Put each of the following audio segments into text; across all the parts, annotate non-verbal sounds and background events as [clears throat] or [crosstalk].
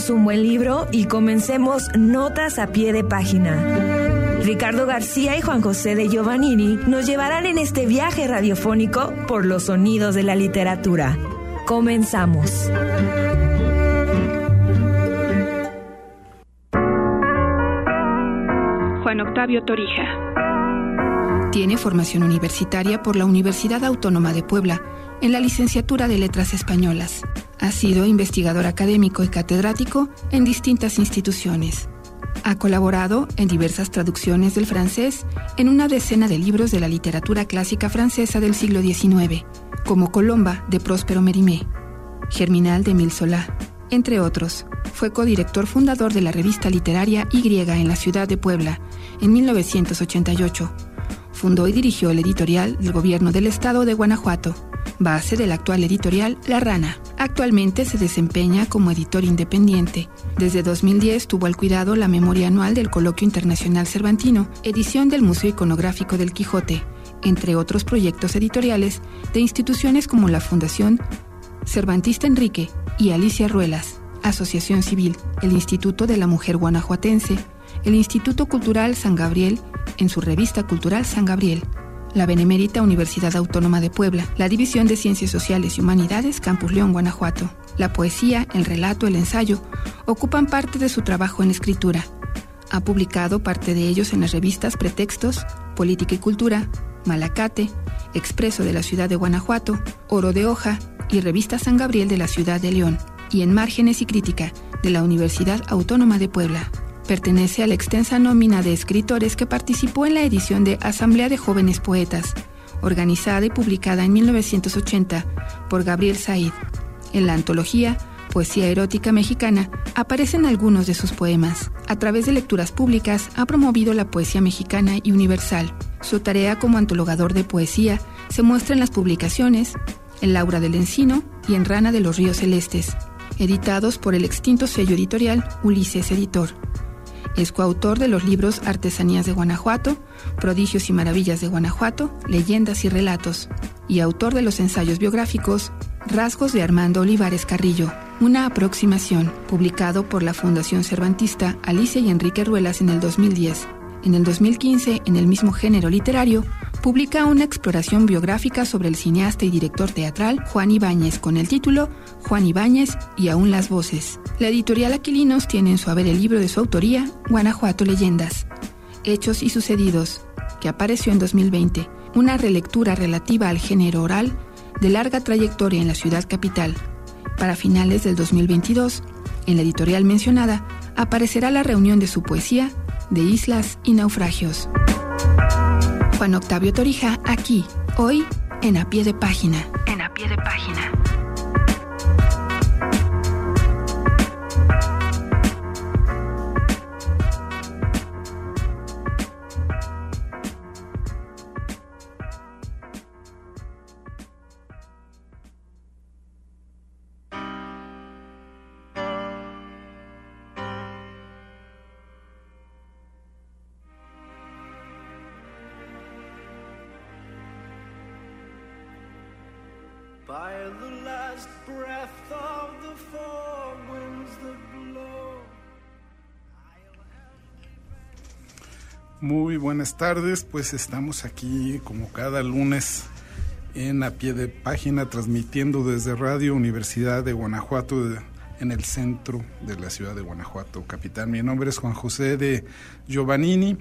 todos un buen libro y comencemos notas a pie de página. Ricardo García y Juan José de Giovannini nos llevarán en este viaje radiofónico por los sonidos de la literatura. Comenzamos. Juan Octavio Torija. Tiene formación universitaria por la Universidad Autónoma de Puebla en la licenciatura de Letras Españolas. Ha sido investigador académico y catedrático en distintas instituciones. Ha colaborado en diversas traducciones del francés en una decena de libros de la literatura clásica francesa del siglo XIX, como Colomba de Próspero Mérimée, Germinal de Emile Solá, entre otros. Fue codirector fundador de la revista literaria Y en la ciudad de Puebla en 1988. Fundó y dirigió el editorial del gobierno del estado de Guanajuato base del actual editorial La Rana. Actualmente se desempeña como editor independiente. Desde 2010 tuvo al cuidado la memoria anual del Coloquio Internacional Cervantino, edición del Museo Iconográfico del Quijote, entre otros proyectos editoriales de instituciones como la Fundación Cervantista Enrique y Alicia Ruelas, Asociación Civil, el Instituto de la Mujer Guanajuatense, el Instituto Cultural San Gabriel en su revista cultural San Gabriel, la Benemérita Universidad Autónoma de Puebla, la División de Ciencias Sociales y Humanidades, Campus León, Guanajuato. La poesía, el relato, el ensayo ocupan parte de su trabajo en escritura. Ha publicado parte de ellos en las revistas Pretextos, Política y Cultura, Malacate, Expreso de la Ciudad de Guanajuato, Oro de Hoja y Revista San Gabriel de la Ciudad de León, y en Márgenes y Crítica de la Universidad Autónoma de Puebla. Pertenece a la extensa nómina de escritores que participó en la edición de Asamblea de Jóvenes Poetas, organizada y publicada en 1980 por Gabriel Said. En la antología Poesía Erótica Mexicana aparecen algunos de sus poemas. A través de lecturas públicas ha promovido la poesía mexicana y universal. Su tarea como antologador de poesía se muestra en las publicaciones En Laura del Encino y en Rana de los Ríos Celestes, editados por el extinto sello editorial Ulises Editor. Es coautor de los libros Artesanías de Guanajuato, Prodigios y Maravillas de Guanajuato, Leyendas y Relatos, y autor de los ensayos biográficos Rasgos de Armando Olivares Carrillo, una aproximación, publicado por la Fundación Cervantista Alicia y Enrique Ruelas en el 2010. En el 2015, en el mismo género literario, publica una exploración biográfica sobre el cineasta y director teatral Juan Ibáñez con el título Juan Ibáñez y aún las voces. La editorial Aquilinos tiene en su haber el libro de su autoría, Guanajuato Leyendas, Hechos y Sucedidos, que apareció en 2020, una relectura relativa al género oral de larga trayectoria en la ciudad capital. Para finales del 2022, en la editorial mencionada, aparecerá la reunión de su poesía de islas y naufragios. Juan Octavio Torija aquí, hoy, en A Pie de Página. En A Pie de Página. Muy buenas tardes, pues estamos aquí como cada lunes en a pie de página transmitiendo desde Radio Universidad de Guanajuato en el centro de la ciudad de Guanajuato, capital. Mi nombre es Juan José de Giovannini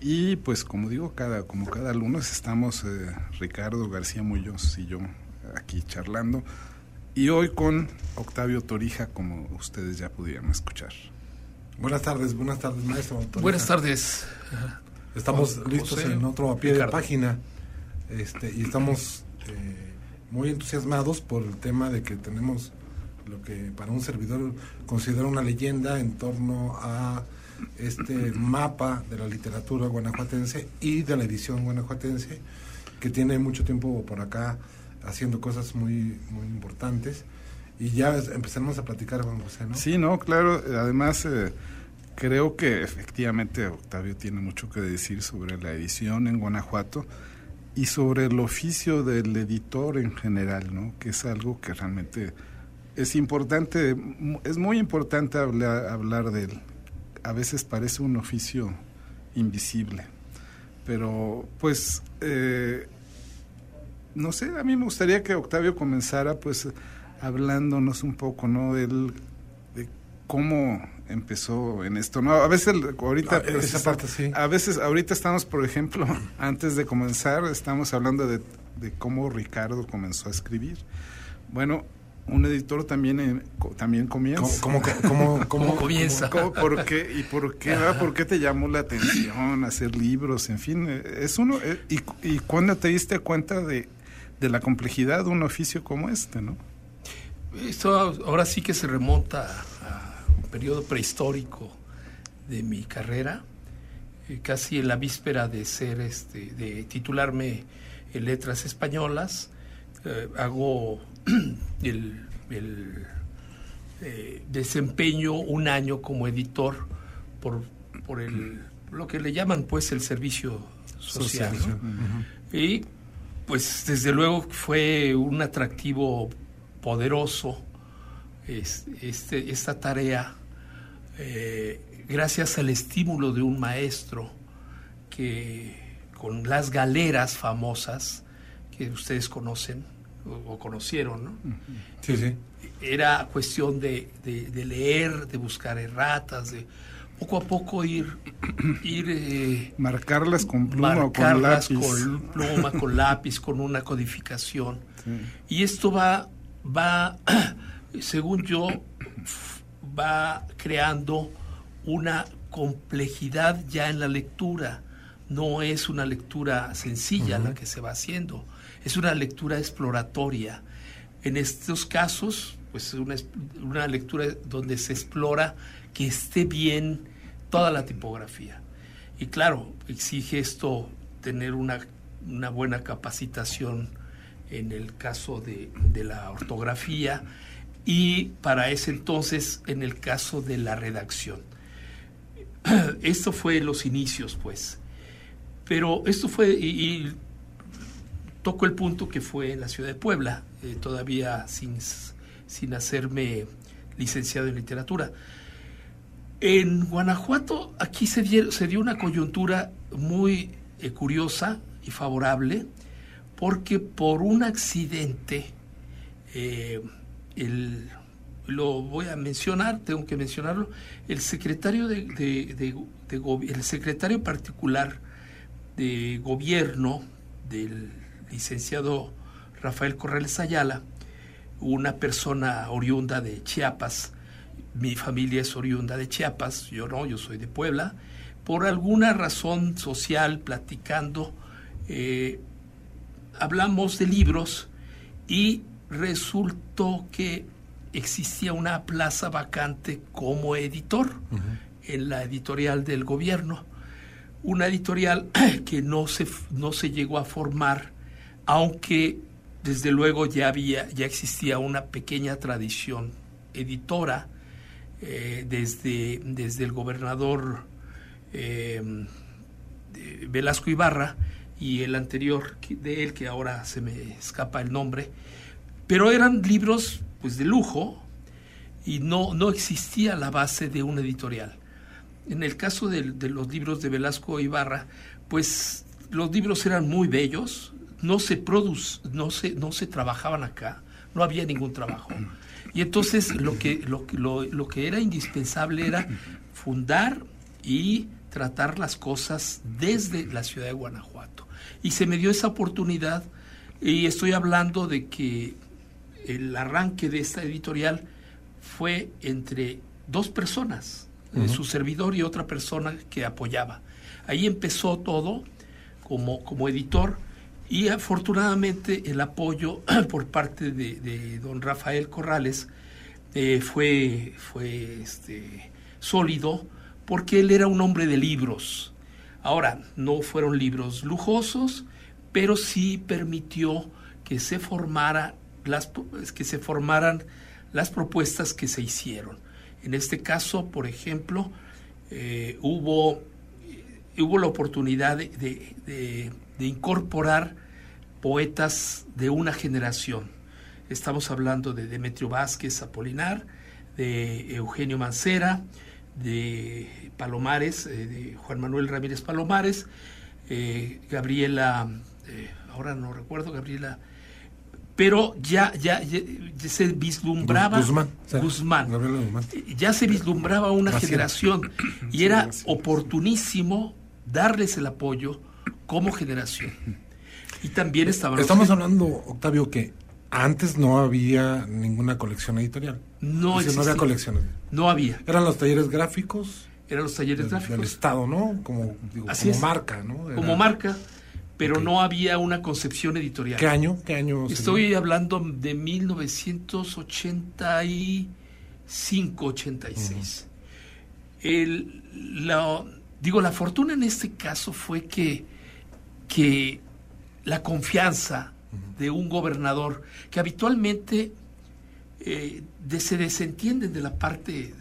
y pues como digo, cada, como cada lunes estamos eh, Ricardo García Muñoz y yo aquí charlando y hoy con Octavio Torija como ustedes ya pudieron escuchar. Buenas tardes, buenas tardes, maestro. Buenas tardes. Estamos listos en otro a pie de página. Este, y estamos eh, muy entusiasmados por el tema de que tenemos lo que para un servidor considera una leyenda en torno a este mapa de la literatura guanajuatense y de la edición guanajuatense que tiene mucho tiempo por acá haciendo cosas muy muy importantes. Y ya empezamos a platicar con José, ¿no? Sí, no, claro, además eh, creo que efectivamente Octavio tiene mucho que decir sobre la edición en Guanajuato y sobre el oficio del editor en general, ¿no? Que es algo que realmente es importante, es muy importante hablar, hablar de él. A veces parece un oficio invisible, pero pues, eh, no sé, a mí me gustaría que Octavio comenzara pues hablándonos un poco, ¿no? De cómo empezó en esto, ¿no? A veces ahorita ah, esa parte, sí. a veces ahorita estamos, por ejemplo, [clears throat] antes de comenzar estamos hablando de, de cómo Ricardo comenzó a escribir. Bueno, un editor también también comienza. ¿Cómo, cómo, [laughs] comienza? por qué, ¿Y por qué, por qué te llamó la atención hacer libros? En fin, es uno. Eh, y, ¿Y cuándo te diste cuenta de, de la complejidad de un oficio como este, no? Esto ahora sí que se remonta periodo prehistórico de mi carrera, eh, casi en la víspera de ser, este, de titularme en letras españolas, eh, hago [clears throat] el, eh, desempeño un año como editor por, por el, lo que le llaman pues el servicio social. Y pues desde luego fue un atractivo poderoso este, esta tarea eh, gracias al estímulo de un maestro que con las galeras famosas que ustedes conocen o, conocieron, ¿no? Sí, sí. Era cuestión de, leer, de buscar erratas, de poco a poco ir... ir eh, marcarlas con pluma o con lápiz. con pluma, con lápiz, con una codificación. Y esto va, va, [clears throat] según yo, va creando una complejidad ya en la lectura. No es una lectura sencilla la que se va haciendo es una lectura exploratoria. En estos casos, pues una, una lectura donde se explora que esté bien toda la tipografía. Y claro, exige esto tener una, una buena capacitación en el caso de, de, la ortografía y para ese entonces en el caso de la redacción. [clears throat] Esto fue los inicios, pues. Pero esto fue, y toco el punto que fue en la ciudad de Puebla, eh, todavía sin, sin hacerme licenciado en literatura. En Guanajuato, aquí se, se dio una coyuntura muy eh, curiosa y favorable, porque por un accidente, eh, el, lo voy a mencionar, tengo que mencionarlo, el secretario de, el secretario particular de gobierno del licenciado Rafael Corrales Ayala, una persona oriunda de Chiapas, mi familia es oriunda de Chiapas, yo no, yo soy de Puebla, por alguna razón social, platicando, eh, hablamos de libros y resultó que existía una plaza vacante como editor en la editorial del gobierno, una editorial [clears throat] que no se, no se llegó a formar aunque desde luego ya había, ya existía una pequeña tradición editora eh, desde, desde el gobernador eh, Velasco Ibarra y el anterior de él, que ahora se me escapa el nombre, pero eran libros pues de lujo y no, no existía la base de un editorial. En el caso de, los libros de Velasco Ibarra, pues los libros eran muy bellos, no se produce, no se, no se trabajaban acá, no había ningún trabajo. Y entonces lo que, lo, lo, lo que era indispensable era fundar y tratar las cosas desde la ciudad de Guanajuato. Y se me dio esa oportunidad y estoy hablando de que el arranque de esta editorial fue entre dos personas, eh, su servidor y otra persona que apoyaba. Ahí empezó todo como, como editor y afortunadamente el apoyo [clears throat] por parte de, don Rafael Corrales eh, fue, fue este, sólido porque él era un hombre de libros. Ahora, no fueron libros lujosos, pero sí permitió que se, formara las, que se formaran las propuestas que se hicieron. En este caso, por ejemplo, eh, hubo, hubo la oportunidad de de incorporar poetas de una generación. Estamos hablando de Demetrio Vázquez Apolinar, de Eugenio Mancera, de Palomares, eh, de Juan Manuel Ramírez Palomares, eh, Gabriela, eh, ahora no recuerdo, Gabriela, pero ya, ya, se vislumbraba Guzmán, Guzmán, ya se vislumbraba una generación [clears throat] y era oportunísimo darles el apoyo como generación. Y también estaban... Estamos hablando, Octavio, que antes no había ninguna colección editorial. No, no había colecciones. No había. Eran los talleres gráficos. Eran los talleres gráficos. Del Estado, ¿no? Como, como marca, ¿no? Como marca, pero no había una concepción editorial. ¿Qué año? ¿Qué año? Estoy hablando de 1985, 86. El, la, digo, la fortuna en este caso fue que, que la confianza de un gobernador que habitualmente eh, se desentienden de la parte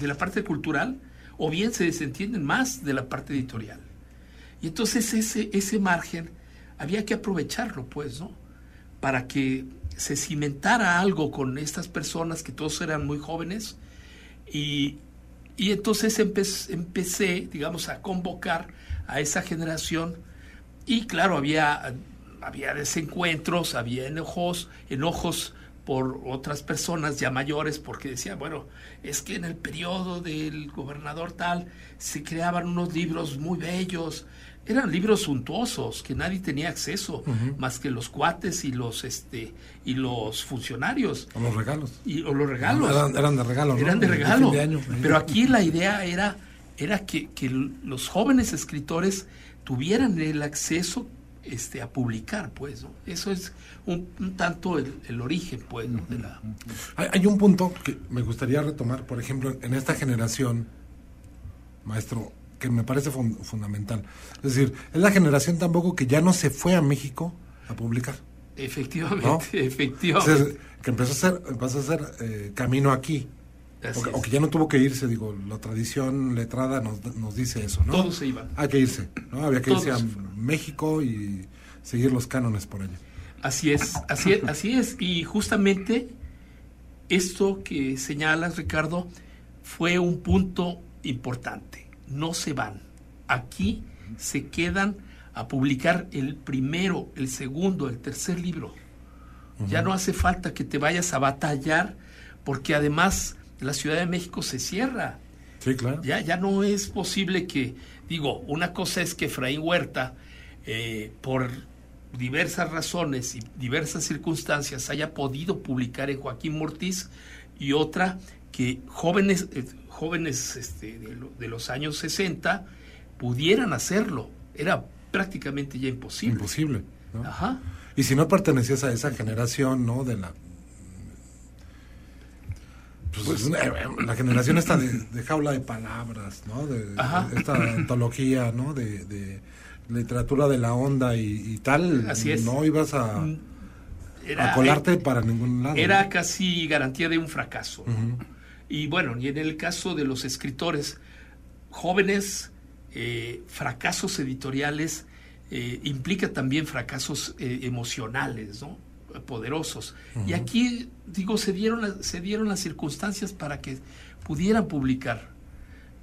de la parte cultural o bien se desentienden más de la parte editorial. Y entonces ese, ese margen había que aprovecharlo, pues, ¿no? Para que se cimentara algo con estas personas que todos eran muy jóvenes y, y entonces empecé, digamos, a convocar a esa generación y claro, había había desencuentros, había enojos, enojos por otras personas ya mayores porque decían, bueno, es que en el periodo del gobernador tal se creaban unos libros muy bellos, eran libros suntuosos que nadie tenía acceso más que los cuates y los este y los funcionarios. O los regalos. Y o los regalos. Eran, de regalo eran de regalo. pero aquí la idea era era que, que los jóvenes escritores tuvieran el acceso este, a publicar, pues. Eso es un, tanto el, origen, pues, de la... Hay, un punto que me gustaría retomar, por ejemplo, en esta generación, maestro, que me parece fundamental. Es decir, es la generación tampoco que ya no se fue a México a publicar. Efectivamente, [laughs] efectivamente. que empezó a hacer, empezó a hacer eh, camino aquí. O que, ya no tuvo que irse, digo, la tradición letrada nos, nos dice eso, ¿no? Todos se iban. Hay que irse, ¿no? Había que irse a México y seguir los cánones por allá. Así es, así es, así es. Y justamente esto que señalas, Ricardo, fue un punto importante. No se van. Aquí se quedan a publicar el primero, el segundo, el tercer libro. Ya no hace falta que te vayas a batallar, porque además la Ciudad de México se cierra. Sí, claro. Ya, ya no es posible que, digo, una cosa es que Efraín Huerta, eh, por diversas razones y diversas circunstancias, haya podido publicar en Joaquín Mortiz, y otra que jóvenes, eh, jóvenes este, de, los años 60 pudieran hacerlo. Era prácticamente ya imposible. Imposible. Ajá. Y si no pertenecías a esa generación, ¿no? De la pues, pues la generación esta de, jaula de palabras, ¿no? De, esta antología, ¿no? De, literatura de la onda y, tal. Así es. No ibas a, a colarte para ningún lado. Era casi garantía de un fracaso. Y bueno, y en el caso de los escritores jóvenes, eh, fracasos editoriales eh, implica también fracasos eh, emocionales, ¿no? poderosos. Y aquí, digo, se dieron, se dieron las circunstancias para que pudieran publicar.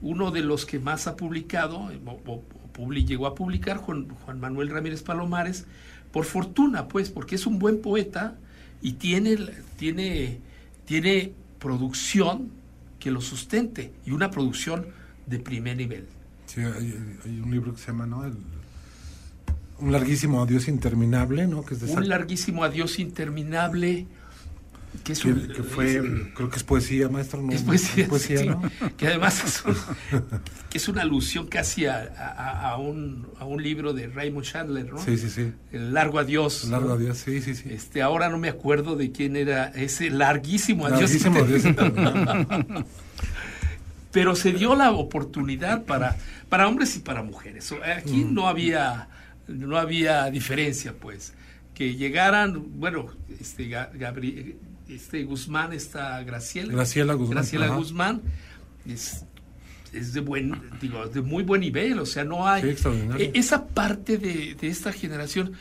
Uno de los que más ha publicado, o, llegó a publicar, Juan, Juan, Manuel Ramírez Palomares, por fortuna, pues, porque es un buen poeta y tiene, tiene, tiene producción que lo sustente y una producción de primer nivel. Sí, hay, un libro que se llama, ¿no? El, un larguísimo adiós interminable, ¿no? Que es un larguísimo adiós interminable. Que, es fue, creo que es poesía, maestro. ¿no? Es poesía, ¿no? [laughs] que además es, que es una alusión casi a, un, a un libro de Raymond Chandler, ¿no? Sí, sí, sí. El largo adiós. El largo adiós, sí, sí, sí. Este, ahora no me acuerdo de quién era ese larguísimo adiós. Larguísimo [laughs] adiós Pero se dio la oportunidad para, para hombres y para mujeres. Aquí mm. no había no había diferencia, pues. Que llegaran, bueno, este, Gabriel, este Guzmán, esta Graciela. Graciela Guzmán. Graciela Guzmán es, es, de buen, digo, de muy buen nivel, o sea, no hay. E, esa parte de, esta generación,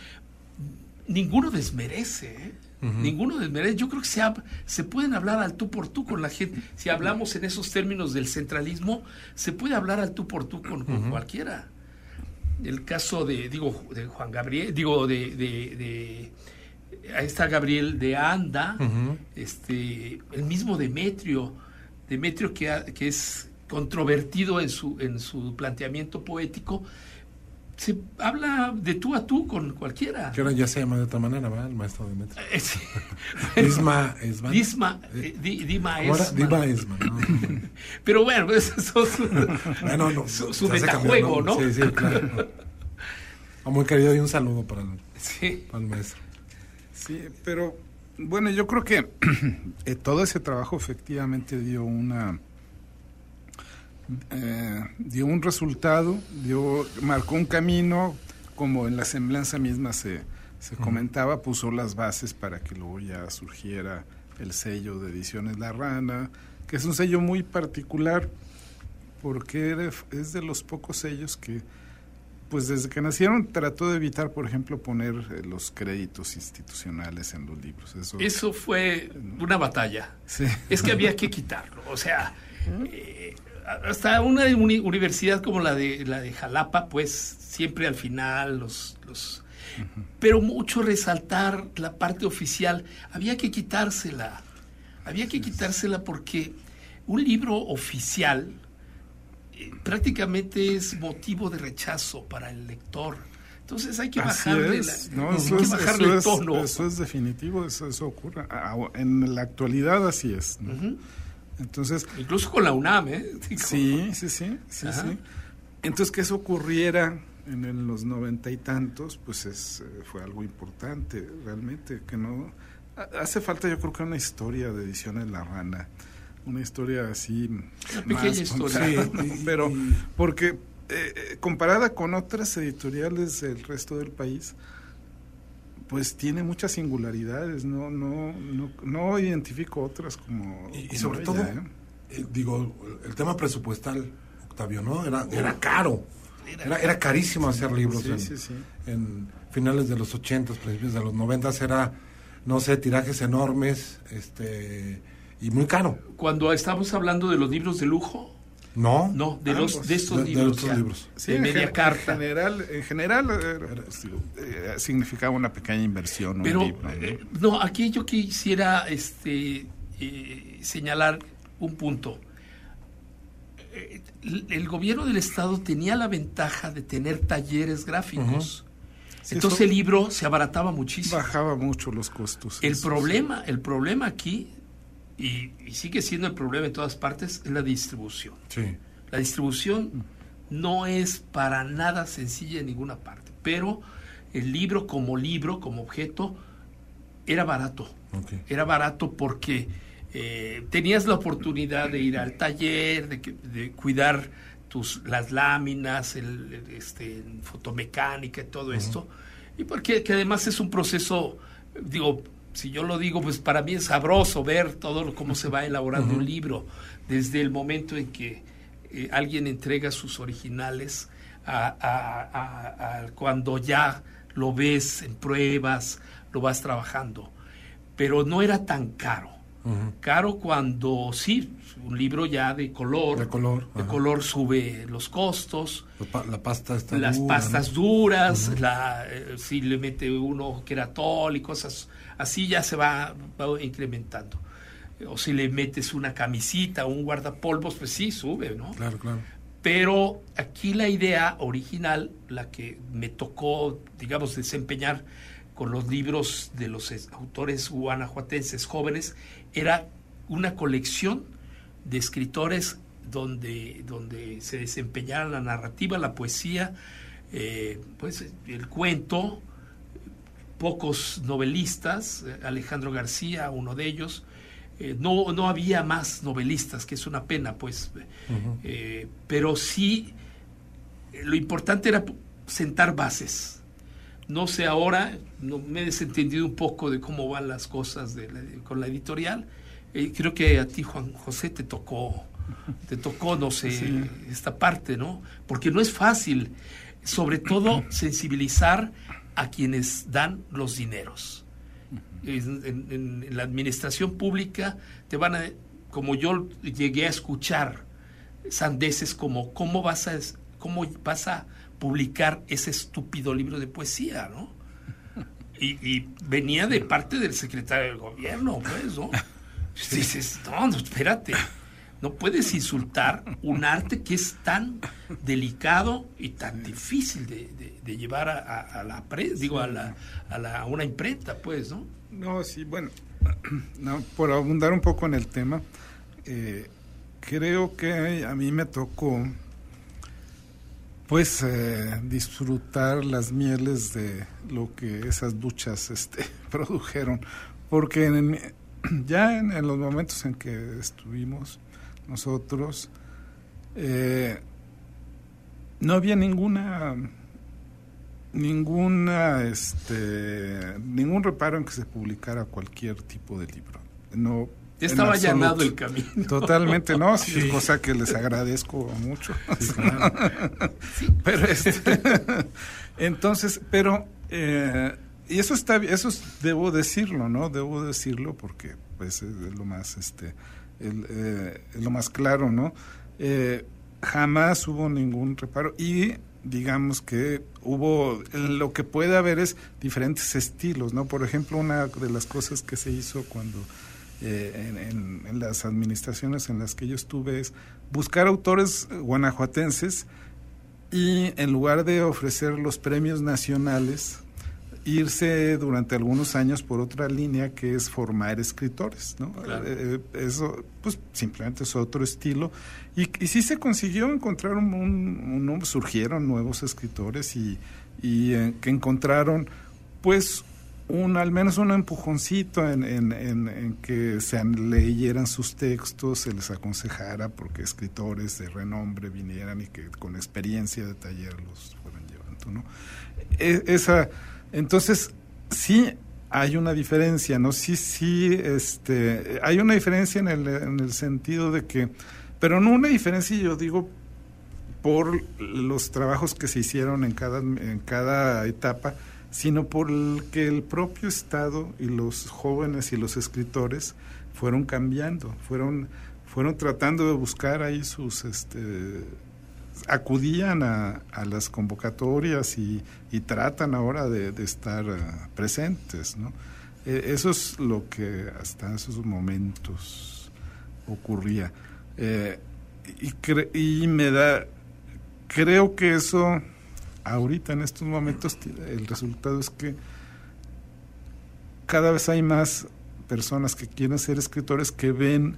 ninguno desmerece, ¿eh? Ninguno desmerece. Yo creo que se, se pueden hablar al tú por tú con la gente. Si hablamos en esos términos del centralismo, se puede hablar al tú por tú con, cualquiera. El caso de, digo, de Juan Gabriel, digo, de, de, ahí está Gabriel de Anda, este, el mismo Demetrio, Demetrio que, que es controvertido en su, en su planteamiento poético, se habla de tú a tú con cualquiera. Que ahora ya se llama de otra manera, ¿verdad? El maestro de Metro. Eh, [laughs] Esma. Disma, eh, Dima Esma. Dima Esma, ¿no? [laughs] Pero bueno, eso es su, bueno, no, su, su metajuego, ¿no? Sí, sí, claro. [laughs] Muy querido y un saludo para el, sí. para el maestro. Sí, pero bueno, yo creo que [clears throat] eh, todo ese trabajo efectivamente dio una eh, dio un resultado, dio, marcó un camino, como en la semblanza misma se, se comentaba, puso las bases para que luego ya surgiera el sello de Ediciones La Rana, que es un sello muy particular porque es de los pocos sellos que, pues desde que nacieron trató de evitar, por ejemplo, poner eh, los créditos institucionales en los libros. Eso, Eso fue una batalla. Es que había que quitarlo. O sea, hasta una universidad como la de la de Jalapa, pues siempre al final los, los pero mucho resaltar la parte oficial, había que quitársela. Había que quitársela porque un libro oficial eh, prácticamente es motivo de rechazo para el lector. Entonces hay que bajarle, el tono. eso es definitivo, eso, eso ocurre. En la actualidad así es. Entonces, Incluso con la UNAM, ¿eh? [laughs] sí, sí, sí, sí, sí. Entonces, que eso ocurriera en los noventa y tantos, pues es, eh, fue algo importante, realmente, que no... Hace falta yo creo que una historia de ediciones La Rana, una historia así... Más historia. pero porque eh, eh, comparada con otras editoriales del resto del país, pues tiene muchas singularidades, no, no, no, no identifico otras como... Y, sobre todo, ¿eh? Eh, digo, el tema presupuestal, Octavio, ¿no? Era, era caro, era, era carísimo hacer libros en, finales de los 80, principios de los 90, era, no sé, tirajes enormes, este y muy caro. Cuando estamos hablando de los libros de lujo, no. No, de, los, de estos libros. Sí, de media carta. En general, en general eh, significaba una pequeña inversión. Pero, eh, ¿no? aquí yo quisiera este, eh, señalar un punto. El, gobierno del Estado tenía la ventaja de tener talleres gráficos. Entonces el libro se abarataba muchísimo. Bajaba mucho los costos. El problema, el problema aquí y, sigue siendo el problema en todas partes, es la distribución. La distribución no es para nada sencilla en ninguna parte, pero el libro como libro, como objeto, era barato. Era barato porque eh, tenías la oportunidad de ir al taller, de, cuidar tus, las láminas, el, este, fotomecánica y todo esto. Y porque que además es un proceso, digo, si yo lo digo, pues para mí es sabroso ver todo cómo se va elaborando un libro, desde el momento en que eh, alguien entrega sus originales a, cuando ya lo ves en pruebas, lo vas trabajando. Pero no era tan caro. Caro cuando sí, un libro ya de color, de color, de color sube los costos. La, pasta está Las pastas duras, la, eh, si le mete uno keratol y cosas así ya se va, incrementando. O si le metes una camisita o un guardapolvos, pues sí, sube, ¿no? Claro, claro. Pero aquí la idea original, la que me tocó, digamos, desempeñar con los libros de los autores guanajuatenses jóvenes, era una colección de escritores donde, donde se desempeñara la narrativa, la poesía, eh, pues el cuento, pocos novelistas, Alejandro García, uno de ellos, eh, no, no había más novelistas, que es una pena, pues, eh, pero sí, lo importante era sentar bases. No sé ahora, no, me he desentendido un poco de cómo van las cosas con la editorial. creo que a ti, Juan José, te tocó, te tocó, no sé, esta parte, ¿no? Porque no es fácil, sobre todo [clears throat] sensibilizar a quienes dan los dineros. En, la administración pública te van a, como yo llegué a escuchar sandeces como, ¿cómo vas a, cómo vas a publicar ese estúpido libro de poesía, no? Y, venía de parte del secretario del gobierno, pues, ¿no? Dices, no, no, espérate. No puedes insultar un arte que es tan delicado y tan difícil de, llevar a, la digo a, la, a, la, una imprenta, pues, ¿no? No, sí, bueno, [clears throat] no, por abundar un poco en el tema, eh, creo que a mí me tocó, pues, eh, disfrutar las mieles de lo que esas duchas este, [laughs] produjeron, porque ya en, los momentos en que estuvimos nosotros, eh, no había ninguna ninguna este ningún reparo en que se publicara cualquier tipo de libro. No estaba allanado el camino. Totalmente no sí, es cosa que les agradezco mucho. [laughs] Pero este, [laughs] entonces pero eh, y eso está eso debo decirlo no debo decirlo porque pues es lo más este el, eh, lo más claro, ¿no? Eh, jamás hubo ningún reparo y digamos que hubo, lo que puede haber es diferentes estilos, ¿no? Por ejemplo, una de las cosas que se hizo cuando eh, en, en, las administraciones en las que yo estuve es buscar autores guanajuatenses y en lugar de ofrecer los premios nacionales, irse durante algunos años por otra línea que es formar escritores, ¿no? Eh, eh, eso, pues simplemente es otro estilo. Y, y sí se consiguió encontrar un, surgieron nuevos escritores y, y eh, que encontraron, pues, un, al menos un empujoncito en, en, en, que se leyeran sus textos, se les aconsejara porque escritores de renombre vinieran y que con experiencia de taller los fueran llevando, ¿no? E, esa entonces, sí hay una diferencia, ¿no? Sí, sí, este, hay una diferencia en el, en el sentido de que, pero no una diferencia, yo digo, por los trabajos que se hicieron en cada, en cada etapa, sino por el propio Estado y los jóvenes y los escritores fueron cambiando, fueron, fueron tratando de buscar ahí sus, este, acudían a, las convocatorias y, tratan ahora de, estar eh, presentes. ¿no? E, eso es lo que hasta esos momentos ocurría. Eh, y, y me da, creo que eso, ahorita en estos momentos, el resultado es que cada vez hay más personas que quieren ser escritores que ven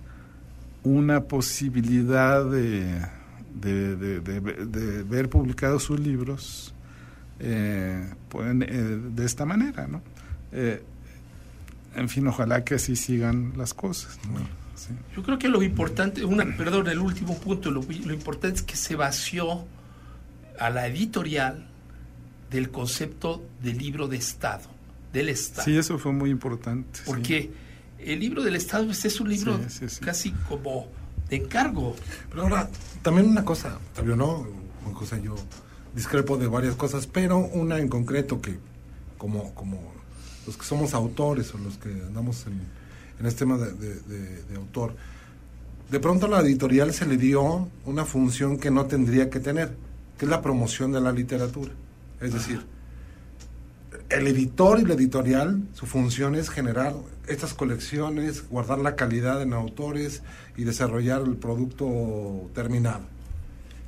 una posibilidad de de, de, de, ver publicados sus libros eh, pueden, eh, de esta manera, ¿no? Eh, en fin, ojalá que así sigan las cosas. Yo creo que lo importante, una, perdón, el último punto, lo, importante es que se vació a la editorial del concepto de libro de Estado, del Estado. Sí, eso fue muy importante. Porque el libro del Estado pues, es un libro casi como de encargo. Pero ahora, también una cosa, Fabio, ¿no? José, yo discrepo de varias cosas, pero una en concreto que, como, como los que somos autores o los que andamos en, en este tema de, autor, de pronto a la editorial se le dio una función que no tendría que tener, que es la promoción de la literatura. Es decir, el editor y la editorial, su función es generar estas colecciones, guardar la calidad en autores y desarrollar el producto terminado.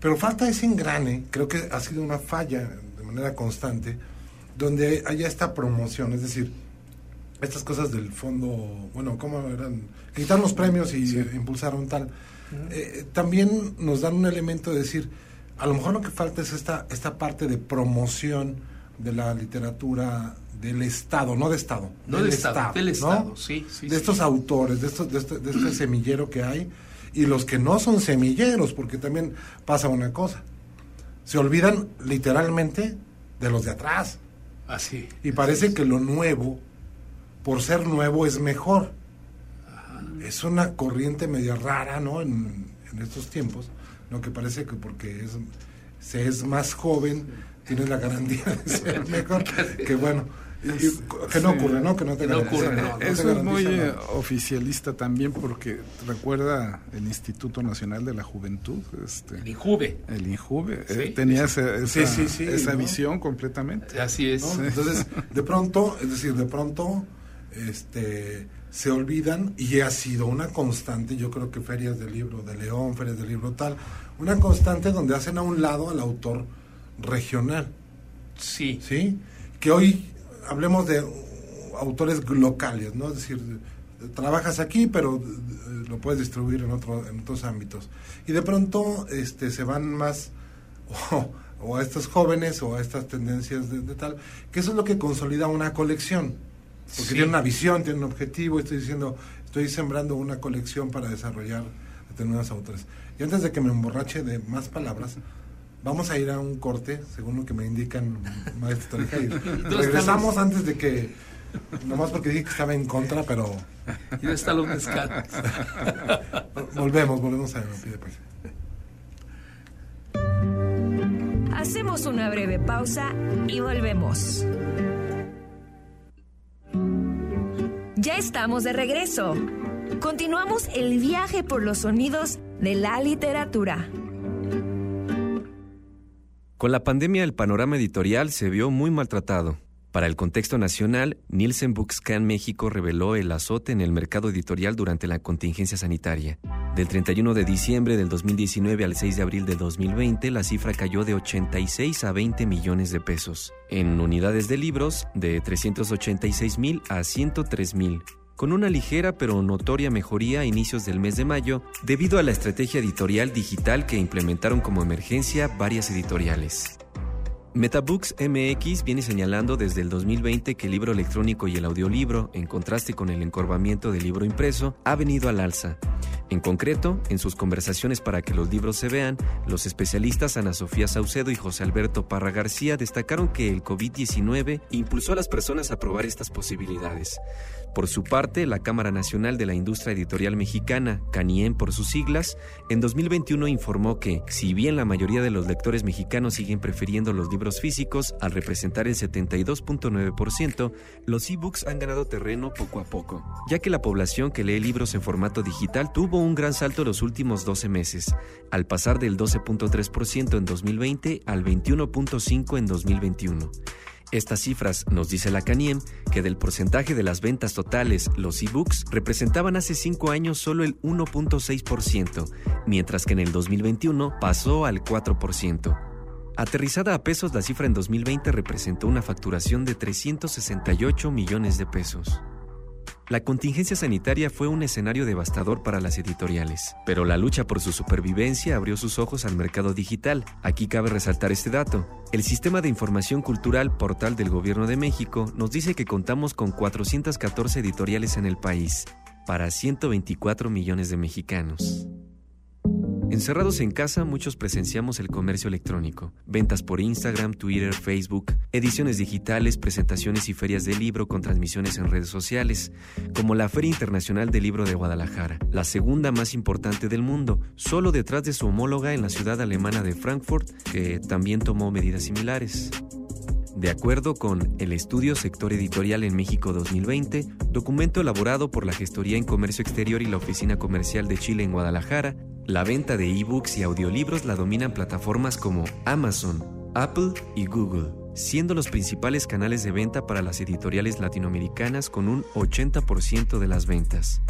Pero falta ese engrane, creo que ha sido una falla de manera constante, donde haya esta promoción, es decir, estas cosas del fondo, bueno, ¿cómo eran? Quitar los premios y impulsaron tal. Eh, también nos dan un elemento de decir, a lo mejor lo que falta es esta, esta parte de promoción de la literatura del Estado, no de Estado. No del Estado, del Estado, sí, De estos autores, de, estos, de, este, de este semillero que hay, y los que no son semilleros, porque también pasa una cosa. Se olvidan literalmente de los de atrás. Así. y parece que lo nuevo, por ser nuevo, es mejor. Es una corriente media rara, ¿no? En, en estos tiempos, ¿no? Que parece que porque es, se es más joven, tienes la garantía de ser [laughs] mejor. que bueno, que no ocurre, ¿no? Que no, te ocurre. Eso es muy oficialista también porque recuerda el Instituto Nacional de la Juventud. Este, el INJUVE. El INJUVE. Eh, tenía esa, esa, visión completamente. Así es. Entonces, de [laughs] pronto, es decir, de pronto este se olvidan y ha sido una constante, yo creo que ferias del libro de León, ferias del libro tal, una constante donde hacen a un lado al autor regional. Sí. ¿Sí? Que hoy hablemos de autores locales, ¿no? Es decir, trabajas aquí, pero eh, lo puedes distribuir en, otro, en otros ámbitos. Y de pronto este, se van más o, a estos jóvenes o a estas tendencias de, tal, que eso es lo que consolida una colección. Porque tiene una visión, tiene un objetivo, estoy diciendo, estoy sembrando una colección para desarrollar determinados autores. Y antes de que me emborrache de más palabras, Vamos a ir a un corte, según lo que me indican maestro y [laughs] regresamos antes de que, nomás porque dije que estaba en contra, pero... Y está los volvemos, volvemos a ver, pide Hacemos una breve pausa y volvemos. Ya estamos de regreso. Continuamos el viaje por los sonidos de la literatura. Con la pandemia el panorama editorial se vio muy maltratado. Para el contexto nacional, Nielsen Bookscan México reveló el azote en el mercado editorial durante la contingencia sanitaria. Del 31 de diciembre del 2019 al 6 de abril de 2020, la cifra cayó de 86 a 20 millones de pesos. En unidades de libros, de 386 mil a 103 mil con una ligera pero notoria mejoría a inicios del mes de mayo debido a la estrategia editorial digital que implementaron como emergencia varias editoriales. Metabooks MX viene señalando desde el 2020 que el libro electrónico y el audiolibro, en contraste con el encorvamiento del libro impreso, ha venido al alza. En concreto, en sus conversaciones para que los libros se vean, los especialistas Ana Sofía Saucedo y José Alberto Parra García destacaron que el COVID-19 impulsó a las personas a probar estas posibilidades. Por su parte, la Cámara Nacional de la Industria Editorial Mexicana, CANIEM por sus siglas, en 2021 informó que, si bien la mayoría de los lectores mexicanos siguen prefiriendo los libros físicos al representar el 72.9%, los e-books han ganado terreno poco a poco, ya que la población que lee libros en formato digital tuvo un gran salto los últimos 12 meses, al pasar del 12.3% en 2020 al 21.5% en 2021. Estas cifras nos dice la CANIEM que del porcentaje de las ventas totales, los e-books representaban hace cinco años solo el 1.6%, mientras que en el 2021 pasó al 4%. Aterrizada a pesos, la cifra en 2020 representó una facturación de 368 millones de pesos. La contingencia sanitaria fue un escenario devastador para las editoriales, pero la lucha por su supervivencia abrió sus ojos al mercado digital. Aquí cabe resaltar este dato. El Sistema de Información Cultural Portal del Gobierno de México nos dice que contamos con 414 editoriales en el país, para 124 millones de mexicanos. Encerrados en casa, muchos presenciamos el comercio electrónico, ventas por Instagram, Twitter, Facebook, ediciones digitales, presentaciones y ferias de libro con transmisiones en redes sociales, como la Feria Internacional del Libro de Guadalajara, la segunda más importante del mundo, solo detrás de su homóloga en la ciudad alemana de Frankfurt, que también tomó medidas similares. De acuerdo con el Estudio Sector Editorial en México 2020, documento elaborado por la Gestoría en Comercio Exterior y la Oficina Comercial de Chile en Guadalajara, la venta de ebooks y audiolibros la dominan plataformas como Amazon, Apple y Google, siendo los principales canales de venta para las editoriales latinoamericanas con un 80% de las ventas.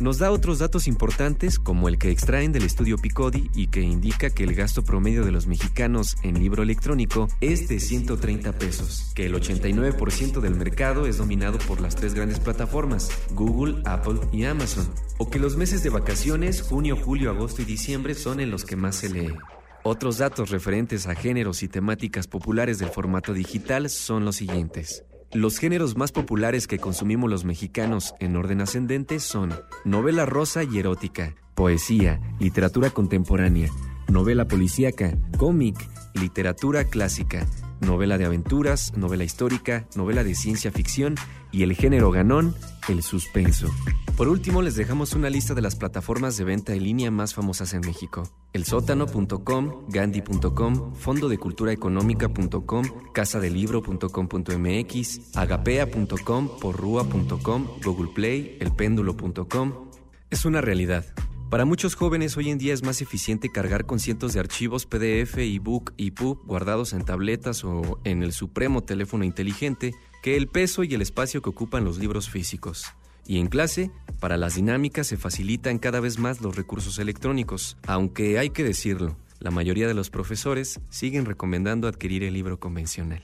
Nos da otros datos importantes como el que extraen del estudio Picodi y que indica que el gasto promedio de los mexicanos en libro electrónico es de 130 pesos, que el 89% del mercado es dominado por las tres grandes plataformas, Google, Apple y Amazon, o que los meses de vacaciones, junio, julio, agosto y diciembre son en los que más se lee. Otros datos referentes a géneros y temáticas populares del formato digital son los siguientes. Los géneros más populares que consumimos los mexicanos en orden ascendente son novela rosa y erótica, poesía, literatura contemporánea, novela policíaca, cómic, literatura clásica, novela de aventuras, novela histórica, novela de ciencia ficción y el género ganón, el suspenso. Por último, les dejamos una lista de las plataformas de venta en línea más famosas en México. Elsótano.com, Gandhi.com, fondodeculturaeconómica.com, casadelibro.com.mx, agapea.com, porrua.com, Google Play, elpéndulo.com. Es una realidad. Para muchos jóvenes hoy en día es más eficiente cargar con cientos de archivos PDF, ebook y PUB guardados en tabletas o en el supremo teléfono inteligente que el peso y el espacio que ocupan los libros físicos. Y en clase, para las dinámicas se facilitan cada vez más los recursos electrónicos, aunque hay que decirlo, la mayoría de los profesores siguen recomendando adquirir el libro convencional.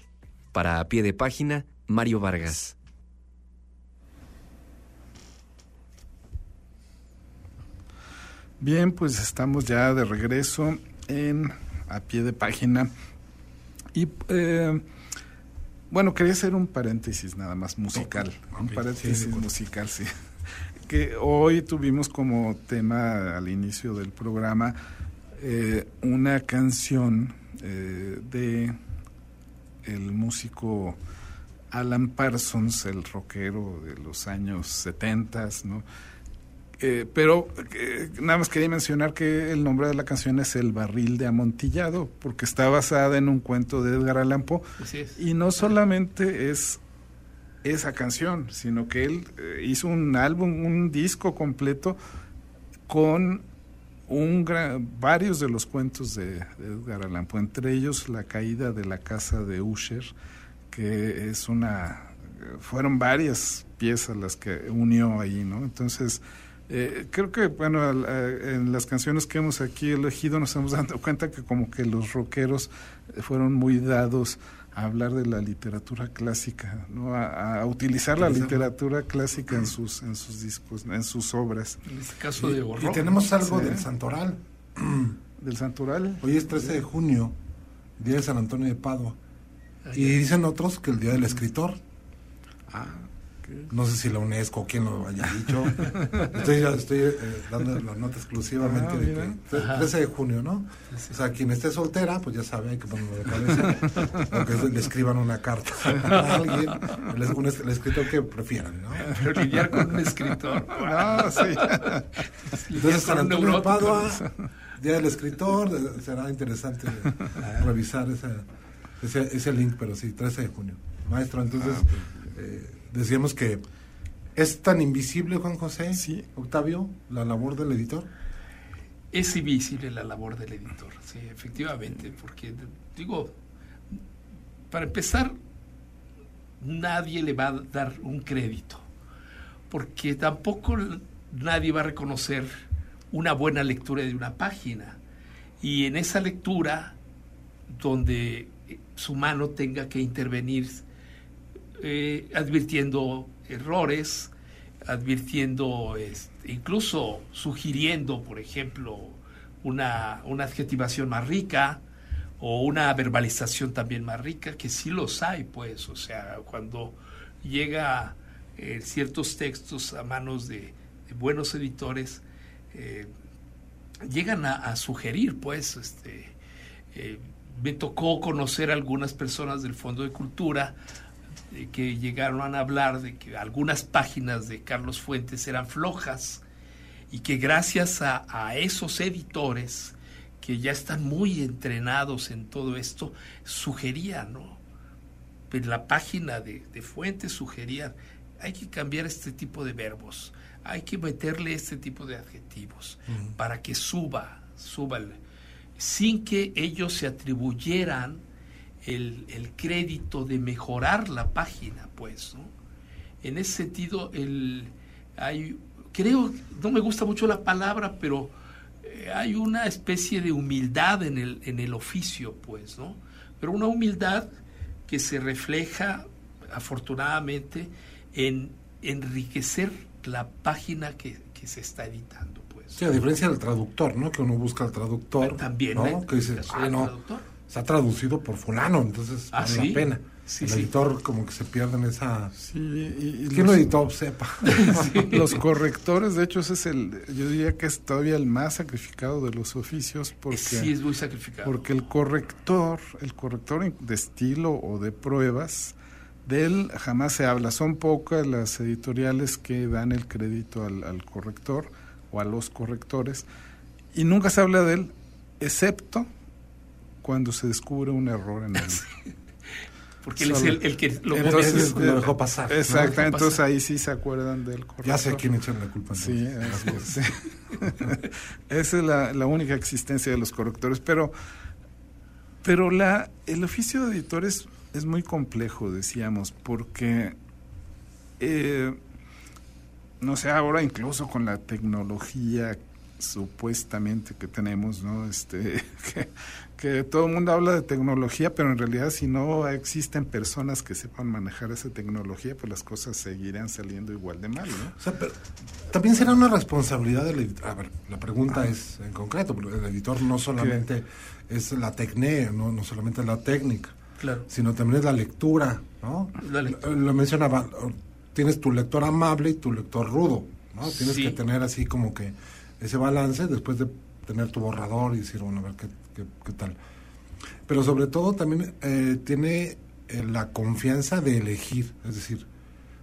Para a pie de página, Mario Vargas. Bien, pues estamos ya de regreso en a pie de página. Y eh, bueno, quería hacer un paréntesis nada más musical. un paréntesis musical, sí. [laughs] Que hoy tuvimos como tema al inicio del programa eh, una canción eh, de el músico Alan Parsons, el rockero de los años 70, ¿no? Eh, pero eh, nada más quería mencionar que el nombre de la canción es El barril de amontillado, porque está basada en un cuento de Edgar Allan Poe. Y no solamente es esa canción, sino que él eh, hizo un álbum, un disco completo con un varios de los cuentos de, Edgar Allan Poe, entre ellos La caída de la casa de Usher, que es una fueron varias piezas las que unió ahí, ¿no? Entonces, eh, creo que, bueno, en las canciones que hemos aquí elegido nos hemos dado cuenta que como que los rockeros fueron muy dados a hablar de la literatura clásica, ¿no? a, utilizar la literatura clásica en sus en sus discos, en sus obras. En este caso de Y, tenemos algo del Santoral. [clears throat] ¿Del Santoral? Hoy es 13 de junio, Día de San Antonio de Padua. Y dicen otros que el Día del Escritor. Ah. No sé si la UNESCO o quién lo haya dicho. estoy, estoy eh, dando la nota exclusivamente ah, de que 13 de junio, ¿no? O sea, quien esté soltera, pues ya sabe, hay que ponerlo de cabeza. o que le escriban una carta a alguien, el, el escritor que prefieran, ¿no? Pero [laughs] lidiar con un escritor. No, sí. Entonces, San Antonio Padua, Día del Escritor, será interesante revisar ese, ese link, pero sí, 13 de junio. Maestro, entonces... Ah, pues, eh, decíamos que es tan invisible, Juan José, sí. Octavio, la labor del editor. Es invisible la labor del editor, sí, efectivamente, porque digo, para empezar, nadie le va a dar un crédito, porque tampoco nadie va a reconocer una buena lectura de una página. Y en esa lectura, donde su mano tenga que intervenir eh, advirtiendo errores, advirtiendo, incluso sugiriendo, por ejemplo, una, una, adjetivación más rica o una verbalización también más rica, que sí los hay, pues, o sea, cuando llega eh, ciertos textos a manos de, buenos editores, eh, llegan a, sugerir, pues, este, me tocó conocer a algunas personas del Fondo de Cultura, que llegaron a hablar de que algunas páginas de Carlos Fuentes eran flojas y que gracias a, esos editores que ya están muy entrenados en todo esto, sugerían, ¿no? Pero la página de, Fuentes sugería, hay que cambiar este tipo de verbos, hay que meterle este tipo de adjetivos para que suba, suba, sin que ellos se atribuyeran el, crédito de mejorar la página, pues. ¿no? En ese sentido, el, hay, creo, no me gusta mucho la palabra, pero eh, hay una especie de humildad en el, en el oficio, pues, ¿no? Pero una humildad que se refleja, afortunadamente, en enriquecer la página que, que se está editando, pues. Sí, a diferencia del traductor, ¿no? Que uno busca al traductor. También, ¿no? Que dice, ah, no, está traducido por fulano, entonces ¿Ah, vale la pena. el editor como que se pierde en esa... Sí, y, ¿Quién lo editó? Sepa. [laughs] [laughs] Los correctores, de hecho, ese es el, yo diría que es todavía el más sacrificado de los oficios porque... Sí, es muy sacrificado. Porque el corrector, el corrector de estilo o de pruebas, de él jamás se habla. Son pocas las editoriales que dan el crédito al, al corrector o a los correctores y nunca se habla de él, excepto cuando se descubre un error en él. [laughs] Porque él es el, que lo, entonces, lo dejó pasar. Exacto, entonces ahí sí se acuerdan del corrector. Ya sé quién echó la culpa. Sí, sí. [laughs] esa es la, la, única existencia de los correctores. Pero, pero la, el oficio de editor es, es muy complejo, decíamos, porque, eh, no sé, ahora incluso con la tecnología supuestamente que tenemos, ¿no? Este, [laughs] que, todo el mundo habla de tecnología, pero en realidad si no existen personas que sepan manejar esa tecnología, pues las cosas seguirán saliendo igual de mal, ¿no? O sea, pero también será una responsabilidad del editor. A ver, la pregunta es en concreto, porque el editor no solamente es la tecné, no, no solamente la técnica, claro. sino también es la lectura, ¿no? Lo mencionaba, tienes tu lector amable y tu lector rudo, ¿no? Tienes que tener así como que ese balance después de tener tu borrador y decir, bueno, a ver qué, qué, tal. Pero sobre todo también eh, tiene eh, la confianza de elegir, es decir,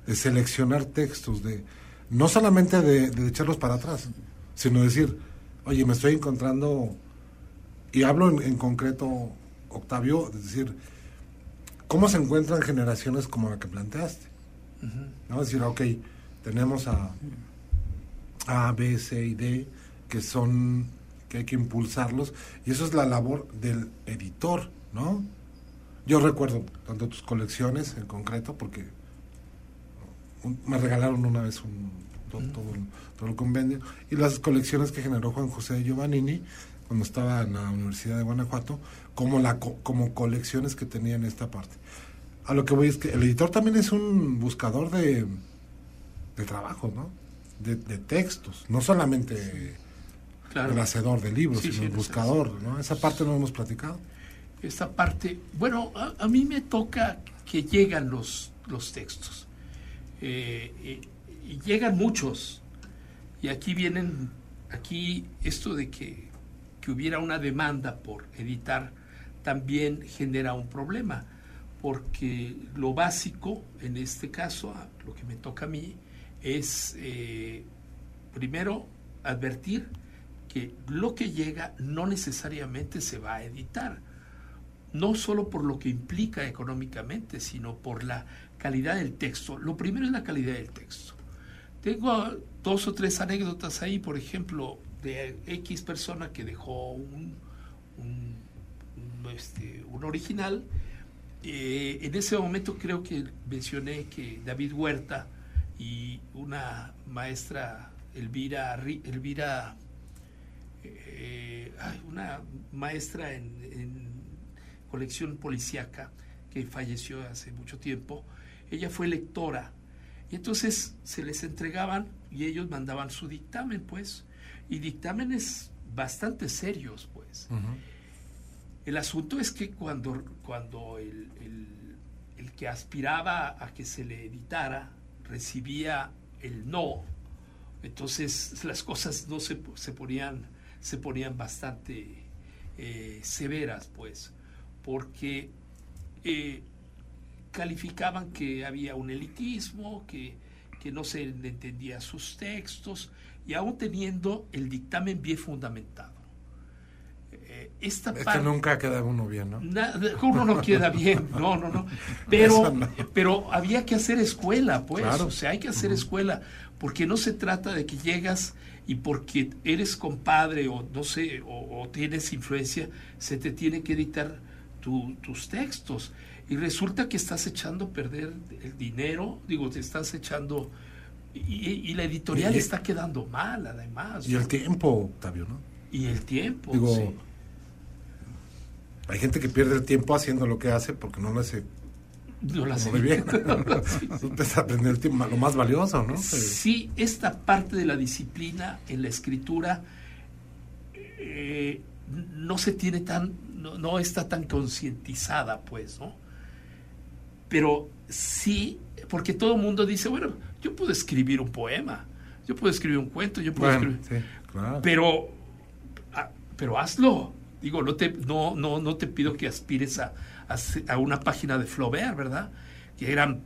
de seleccionar textos, de no solamente de, echarlos para atrás, sino decir, oye, me estoy encontrando, y hablo en, concreto, Octavio, es decir, ¿cómo se encuentran generaciones como la que planteaste? ¿No? Es decir, ok, tenemos a a, B, C y D, que son, que hay que impulsarlos, y eso es la labor del editor, ¿no? Yo recuerdo tanto tus colecciones en concreto, porque me regalaron una vez un, todo, el convenio, y las colecciones que generó Juan José Giovannini cuando estaba en la Universidad de Guanajuato, como, la, como colecciones que tenía en esta parte. A lo que voy es que el editor también es un buscador de, de trabajo, ¿no? De, textos, no solamente el hacedor de libros, sino el buscador, ¿no? Esa parte no hemos platicado. Esa parte, bueno, a, mí me toca que llegan los, los textos. Eh, y llegan muchos. Y aquí vienen, aquí esto de que, que hubiera una demanda por editar también genera un problema, porque lo básico, en este caso, lo que me toca a mí, es eh, primero advertir que lo que llega no necesariamente se va a editar, no solo por lo que implica económicamente, sino por la calidad del texto. Lo primero es la calidad del texto. Tengo dos o tres anécdotas ahí, por ejemplo, de X persona que dejó un, un, este, original. Eh, en ese momento creo que mencioné que David Huerta, y una maestra, Elvira, Elvira eh, una maestra en, colección policíaca que falleció hace mucho tiempo, ella fue lectora. Y entonces se les entregaban y ellos mandaban su dictamen, pues, y dictámenes bastante serios, pues. El asunto es que cuando, cuando el, el, que aspiraba a que se le editara recibía el no, entonces las cosas no se, se ponían, se ponían bastante eh, severas, pues, porque eh, calificaban que había un elitismo, que, que no se entendía sus textos, y aún teniendo el dictamen bien fundamentado. Eh, esta es que nunca queda uno bien, ¿no? uno no queda bien, no, no, no. Pero, pero había que hacer escuela, pues. O sea, hay que hacer escuela, porque no se trata de que llegas y porque eres compadre o no sé, o, tienes influencia, se te tiene que editar tus textos. Y resulta que estás echando a perder el dinero, digo, te estás echando... Y, la editorial está quedando mal, además. Y el tiempo, Octavio, ¿no? Y el tiempo, sí hay gente que pierde el tiempo haciendo lo que hace porque no lo hace no hace bien. Empieza a aprender el tiempo, lo más valioso, ¿no? Sí, esta parte de la disciplina en la escritura eh, no se tiene tan, no, está tan concientizada, pues, ¿no? Pero sí, porque todo el mundo dice, bueno, yo puedo escribir un poema, yo puedo escribir un cuento, yo puedo escribir... Pero, ah, pero hazlo. Digo, no te, no, no, no te pido que aspires a, a, una página de Flaubert, ¿verdad? Que eran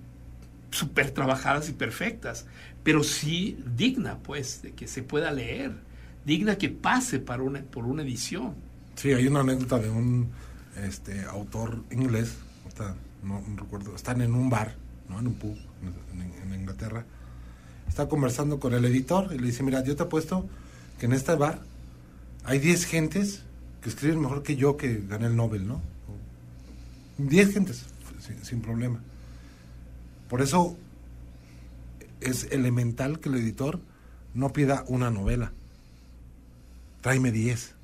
súper trabajadas y perfectas, pero sí digna, pues, de que se pueda leer, digna que pase para una, por una edición. Sí, hay una anécdota de un este, autor inglés, no, recuerdo, están en un bar, ¿no? en un pub en, en, Inglaterra, está conversando con el editor y le dice, mira, yo te apuesto que en este bar hay 10 gentes que escriben mejor que yo que gané el Nobel, ¿no? 10 gentes, sin, problema. Por eso es elemental que el editor no pida una novela. Tráeme 10.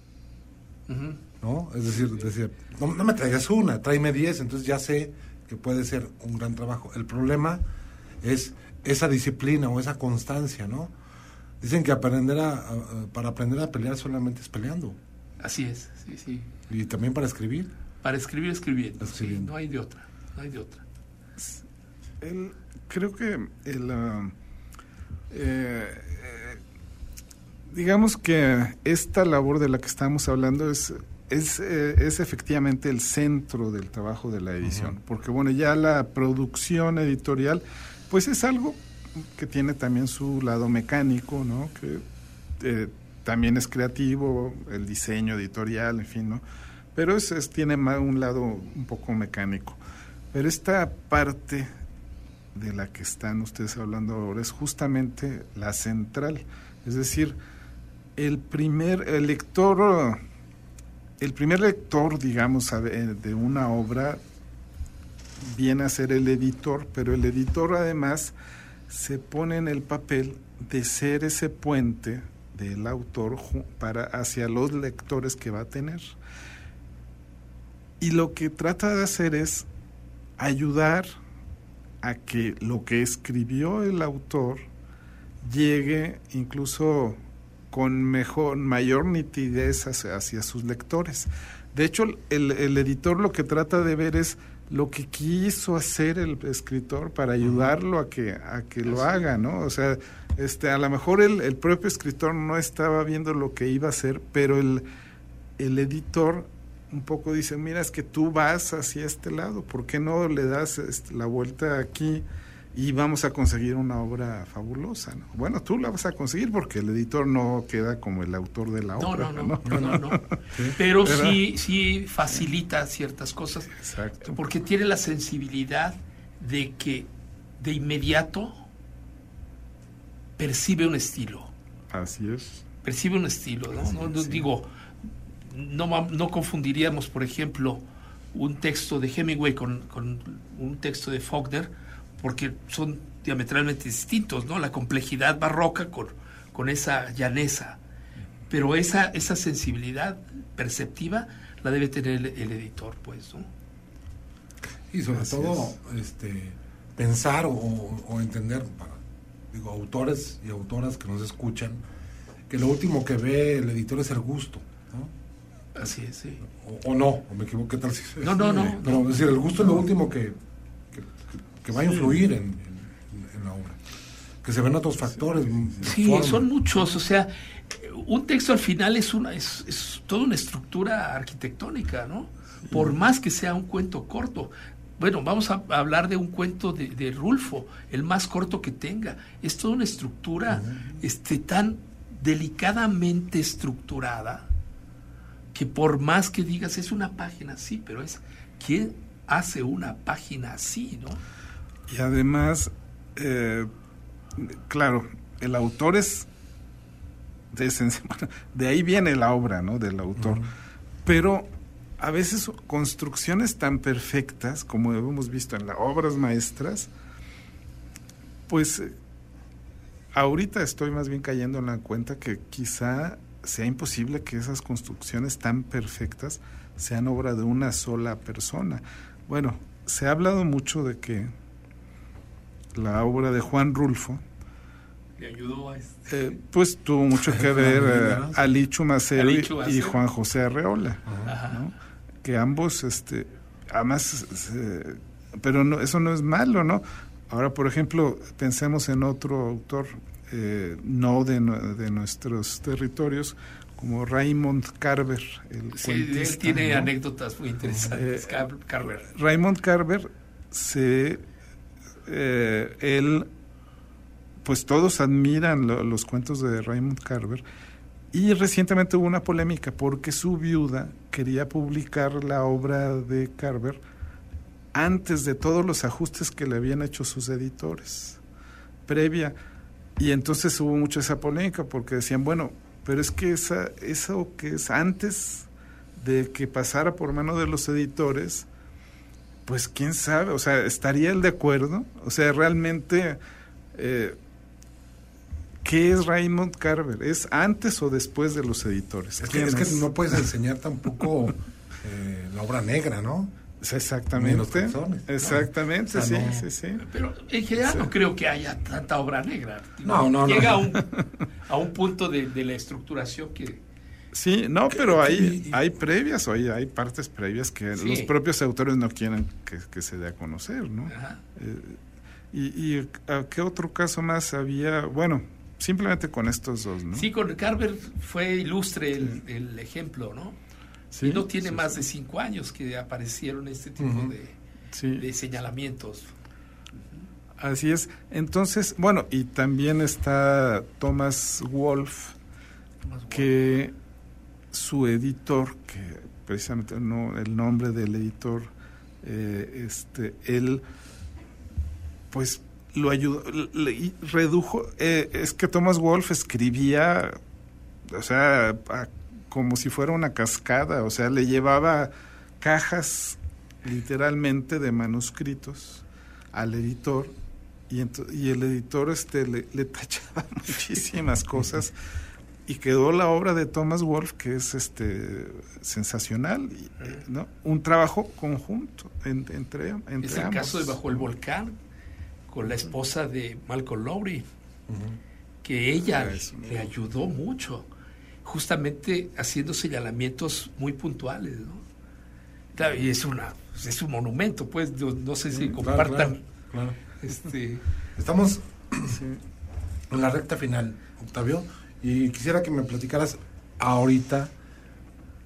¿No? Es decir, no, me traigas una, tráeme 10, entonces ya sé que puede ser un gran trabajo. El problema es esa disciplina o esa constancia, ¿no? Dicen que aprender a, para aprender a pelear solamente es peleando. Así es, sí, sí. Y también para escribir. Para escribir, escribiendo. no hay de otra, no hay de otra. creo que el, ah, eh, digamos que esta labor de la que estamos hablando es es, eh, es, efectivamente el centro del trabajo de la edición, porque bueno, ya la producción editorial, pues es algo que tiene también su lado mecánico, ¿no? Que eh, también es creativo, el diseño editorial, en fin, ¿no? Pero es, tiene un lado un poco mecánico. Pero esta parte de la que están ustedes hablando ahora es justamente la central. Es decir, el primer lector, el primer lector, digamos, de una obra viene a ser el editor, pero el editor además se pone en el papel de ser ese puente del autor para hacia los lectores que va a tener. Y lo que trata de hacer es ayudar a que lo que escribió el autor llegue incluso con mejor, mayor nitidez hacia, sus lectores. De hecho, el, el, editor lo que trata de ver es lo que quiso hacer el escritor para ayudarlo a que, a que lo haga, ¿no? O sea, este, a lo mejor el, el, propio escritor no estaba viendo lo que iba a hacer, pero el, el editor un poco dice, mira, es que tú vas hacia este lado, ¿por qué no le das este, la vuelta aquí? Y vamos a conseguir una obra fabulosa. ¿no? Bueno, tú la vas a conseguir porque el editor no queda como el autor de la obra. No, no, no, no, [laughs] Pero sí, sí facilita ciertas cosas. Exacto. Porque tiene la sensibilidad de que de inmediato percibe un estilo. Así es. Percibe un estilo, ¿no? no, Digo, no, no confundiríamos, por ejemplo, un texto de Hemingway con, con un texto de Faulkner porque son diametralmente distintos, ¿no? La complejidad barroca con, con esa llaneza. Pero esa, esa sensibilidad perceptiva la debe tener el, editor, pues, ¿no? Y sobre todo, este, pensar o, entender, digo, autores y autoras que nos escuchan, que lo último que ve el editor es el gusto, ¿no? Así es, sí. O, no, o me equivoqué tal si... No, no, no. [laughs] Pero es decir, el gusto es lo último que, que va a influir en, la obra. Que se ven otros factores. Sí, son muchos. O sea, un texto al final es, una, es, es toda una estructura arquitectónica, ¿no? Por más que sea un cuento corto. Bueno, vamos a hablar de un cuento de, Rulfo, el más corto que tenga. Es toda una estructura este, tan delicadamente estructurada que por más que digas es una página así, pero es quién hace una página así, ¿no? Y además, eh, claro, el autor es de, [laughs] de ahí viene la obra, ¿no? Del autor. Pero a veces construcciones tan perfectas como hemos visto en las obras maestras, pues eh, ahorita estoy más bien cayendo en la cuenta que quizá sea imposible que esas construcciones tan perfectas sean obra de una sola persona. Bueno, se ha hablado mucho de que la obra de Juan Rulfo, ayudó este eh, pues tuvo mucho [laughs] que ver eh, Macero y, Juan José Arreola. que ambos, este, además, pero no, eso no es malo, ¿no? Ahora, por ejemplo, pensemos en otro autor, eh, no de, de, nuestros territorios, como Raymond Carver. El sí, él tiene anécdotas muy interesantes, eh, Carver. Raymond Carver, se, eh, él, pues todos admiran los cuentos de Raymond Carver, y recientemente hubo una polémica porque su viuda quería publicar la obra de Carver antes de todos los ajustes que le habían hecho sus editores, previa. Y entonces hubo mucha esa polémica porque decían, bueno, pero es que esa, eso que es antes de que pasara por mano de los editores, pues quién sabe, o sea, ¿estaría él de acuerdo? O sea, realmente... Eh, ¿Qué es Raymond Carver? ¿Es antes o después de los editores? Es que, no puedes enseñar tampoco eh, la obra negra, ¿no? Exactamente. Exactamente, sí, sí, sí. Pero en general no creo que haya tanta obra negra. No, no, Llega A, un, a un punto de, la estructuración que... Sí, no, pero hay, hay previas o hay, partes previas que los propios autores no quieren que, se dé a conocer, ¿no? Eh, y, ¿Y a qué otro caso más había? Bueno, simplemente con estos dos, ¿no? Sí, con Carver fue ilustre el, ejemplo, ¿no? Sí, y no tiene más de cinco años que aparecieron este tipo de, de, señalamientos. Así es. Entonces, bueno, y también está Thomas Wolf, que su editor, que precisamente no el nombre del editor, eh, este, él, pues lo ayudó, redujo, eh, es que Thomas Wolfe escribía, o sea, como si fuera una cascada, o sea, le llevaba cajas literalmente de manuscritos al editor y, y el editor este le, [laughs] tachaba muchísimas cosas y quedó la obra de Thomas Wolfe que es este sensacional ¿no? un trabajo conjunto entre, entre es el caso de bajo el volcán con la esposa de Malcolm Lowry, que ella le ayudó mucho, justamente haciendo señalamientos muy puntuales. ¿no? y es, una, es un monumento, pues, no, sé si compartan. Este... Estamos en la recta final, Octavio, y quisiera que me platicaras ahorita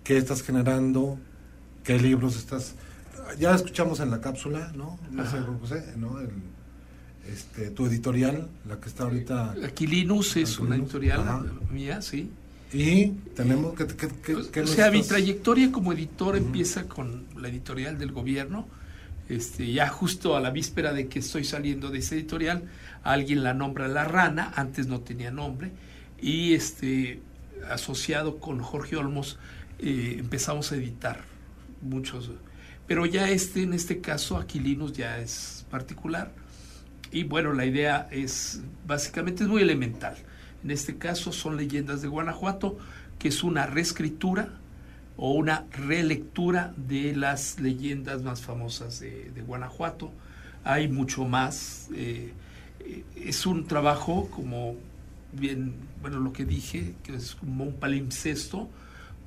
qué estás generando, qué libros estás... Ya escuchamos en la cápsula, ¿no? José, ¿no? El, este, tu editorial, la que está ahorita. Aquilinus es una editorial mía, sí. Y tenemos que... o sea, mi trayectoria como editor empieza con la editorial del gobierno. Este, ya justo a la víspera de que estoy saliendo de esa editorial, alguien la nombra La Rana, antes no tenía nombre, y este, asociado con Jorge Olmos eh, empezamos a editar muchos. Pero ya este, en este caso, Aquilinus ya es particular y bueno, la idea es básicamente es muy elemental. En este caso son leyendas de Guanajuato, que es una reescritura o una relectura de las leyendas más famosas de, Guanajuato. Hay mucho más. Eh, eh, es un trabajo como bien, bueno, lo que dije, que es como un palimpsesto,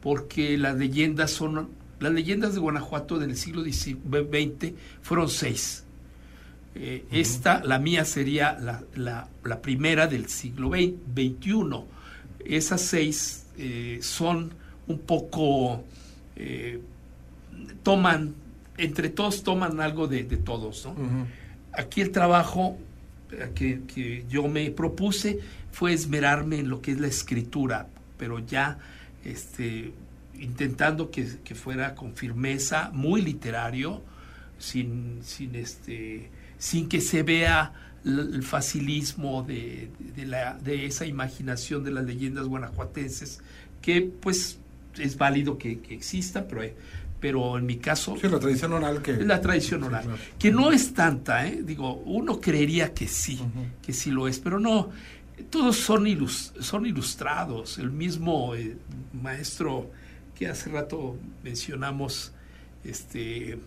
porque las leyendas son, las leyendas de Guanajuato del siglo XX fueron seis eh, esta, la mía, sería la, la, primera del siglo XXI. Esas seis eh, son un poco, eh, toman, entre todos toman algo de, todos. ¿no? Aquí el trabajo que, yo me propuse fue esmerarme en lo que es la escritura, pero ya este, intentando que, que fuera con firmeza, muy literario, sin, sin este sin que se vea el facilismo de, la, de esa imaginación de las leyendas guanajuatenses, que pues es válido que, que exista, pero, pero en mi caso... Sí, la tradición oral que... La tradición oral, que no es tanta, ¿eh? digo, uno creería que sí, que sí lo es, pero no, todos son, son ilustrados, el mismo eh, maestro que hace rato mencionamos, este...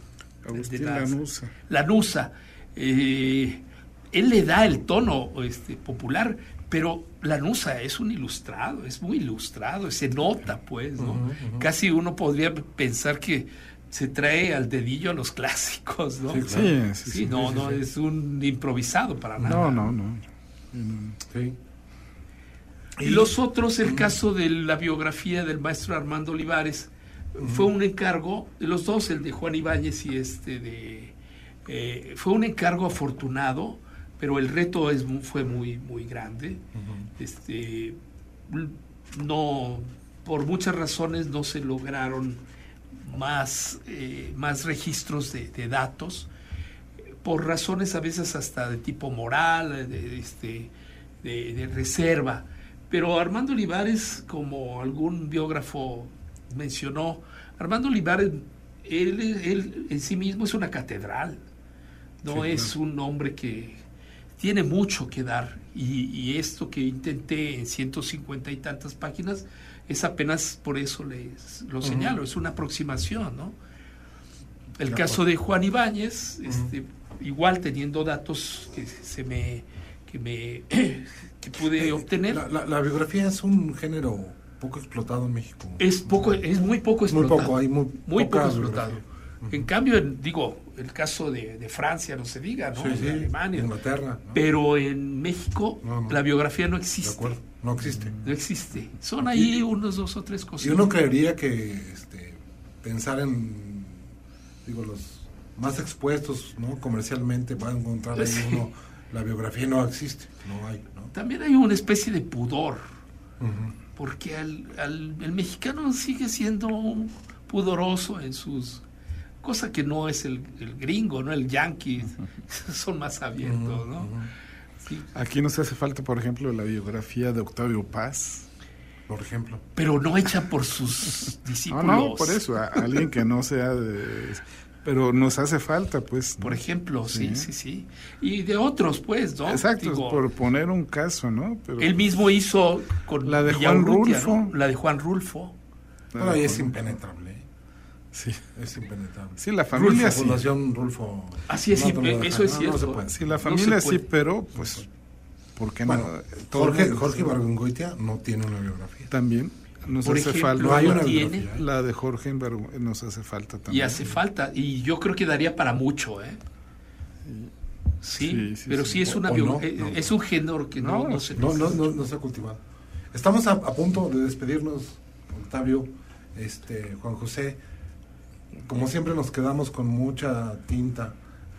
Agustín Lanusa. Lanusa eh, él le da el tono este, popular, pero Lanusa es un ilustrado, es muy ilustrado, se nota pues, ¿no? Casi uno podría pensar que se trae al dedillo los [laughs] clásicos, ¿no? Sí, sí, sí, sí, no, no es un improvisado para nada. No, no, no. Sí. Y los otros, el caso de la biografía del maestro Armando Olivares, fue un encargo, los dos, el de Juan Ibáñez y este de... Eh, fue un encargo afortunado, pero el reto es, fue muy, muy grande. este, no, por muchas razones no se lograron más, eh, más registros de, datos, por razones a veces hasta de tipo moral, de, este, de, reserva. Pero Armando Olivares, como algún biógrafo mencionó, Armando Olivares, él, en sí mismo es una catedral, no es un hombre que tiene mucho que dar y, esto que intenté en 150 y tantas páginas es apenas por eso les lo señalo, es una aproximación, ¿no? El caso de Juan Ibáñez, este, igual teniendo datos que se me que me [clears throat] que pude eh, obtener. La, biografía es un género poco explotado en México. Es poco, es muy poco explotado. Muy poco, hay muy, muy poco explotado. En cambio, digo, el caso de, Francia no se diga, ¿no? de Alemania. Inglaterra. Pero en México la biografía no existe. De acuerdo, no existe. No existe. Son ahí unos dos o tres cosas. Y uno creería que este, pensar en, digo, los más expuestos, ¿no? Comercialmente va a encontrar ahí uno, la biografía no existe, no hay, ¿no? También hay una especie de pudor, porque al, el mexicano sigue siendo pudoroso en sus cosa que no es el, gringo, no el yankee, [laughs] son más abiertos, ¿no? Aquí nos hace falta, por ejemplo, la biografía de Octavio Paz. Por ejemplo. Pero no hecha por sus discípulos. [laughs] No, no, por eso, alguien que no sea de... Pero nos hace falta, pues. Por ejemplo, sí, sí, sí, Y de otros, pues, ¿no? Exacto, por poner un caso, ¿no? Pero, él mismo hizo con la de Juan Rulfo. La de Juan Rulfo. Pero ahí es impenetrable. Sí. Es impenetrable. Sí, la familia Rulfo, Fundación Rulfo. Así es, eso es cierto. sí, la familia sí, pero pues, ¿por qué no? Jorge, Jorge Bargongoitia no tiene una biografía. También. Nos hace falta. No hay una biografía. La de Jorge nos hace falta también. Y hace falta, y yo creo que daría para mucho, ¿eh? Sí, pero sí, es una eh, es un género que no, no, se no, no, no, se ha cultivado. Estamos a, a punto de despedirnos, Octavio, este, Juan José como siempre nos quedamos con mucha tinta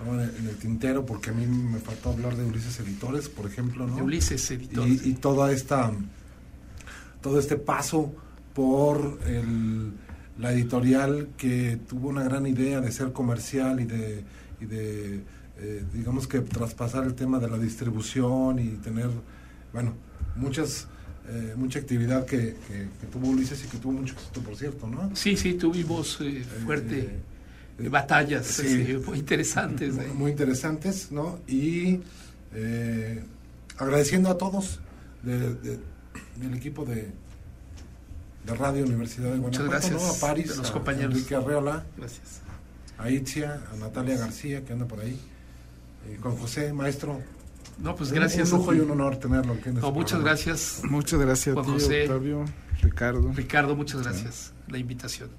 en el tintero, porque a mí me faltó hablar de Ulises Editores, por ejemplo, ¿no? Ulises Editores. Y, toda esta, todo este paso por la editorial que tuvo una gran idea de ser comercial y de, y de eh, digamos que traspasar el tema de la distribución y tener, bueno, muchas eh, mucha actividad que, tuvo Ulises y que tuvo mucho éxito, por cierto, ¿no? Sí, sí, tuvimos eh, eh, fuerte batallas muy interesantes. Muy, interesantes, ¿no? Y agradeciendo a todos del equipo de, de Radio Universidad de Guanajuato, gracias, a París, a, los compañeros. Enrique Arreola, gracias. a Itzia, a Natalia García, que anda por ahí, con José, maestro, no, pues gracias. Un lujo y un honor tenerlo. no, muchas gracias. Muchas gracias a ti, Octavio, Ricardo. Ricardo, muchas gracias. La invitación.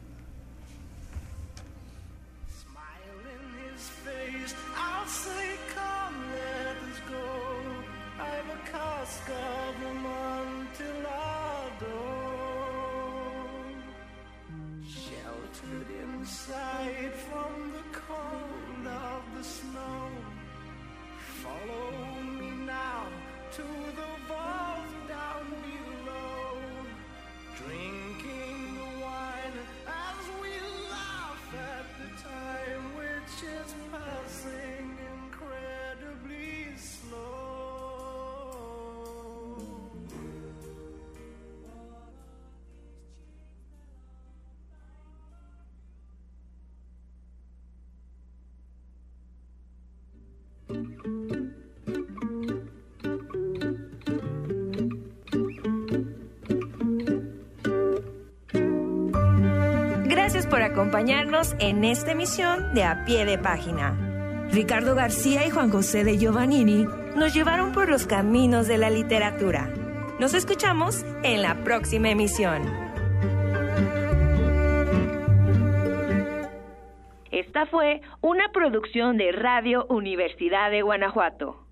En esta emisión de A Pie de Página. Ricardo García y Juan José de Giovannini nos llevaron por los caminos de la literatura. Nos escuchamos en la próxima emisión. Esta fue una producción de Radio Universidad de Guanajuato.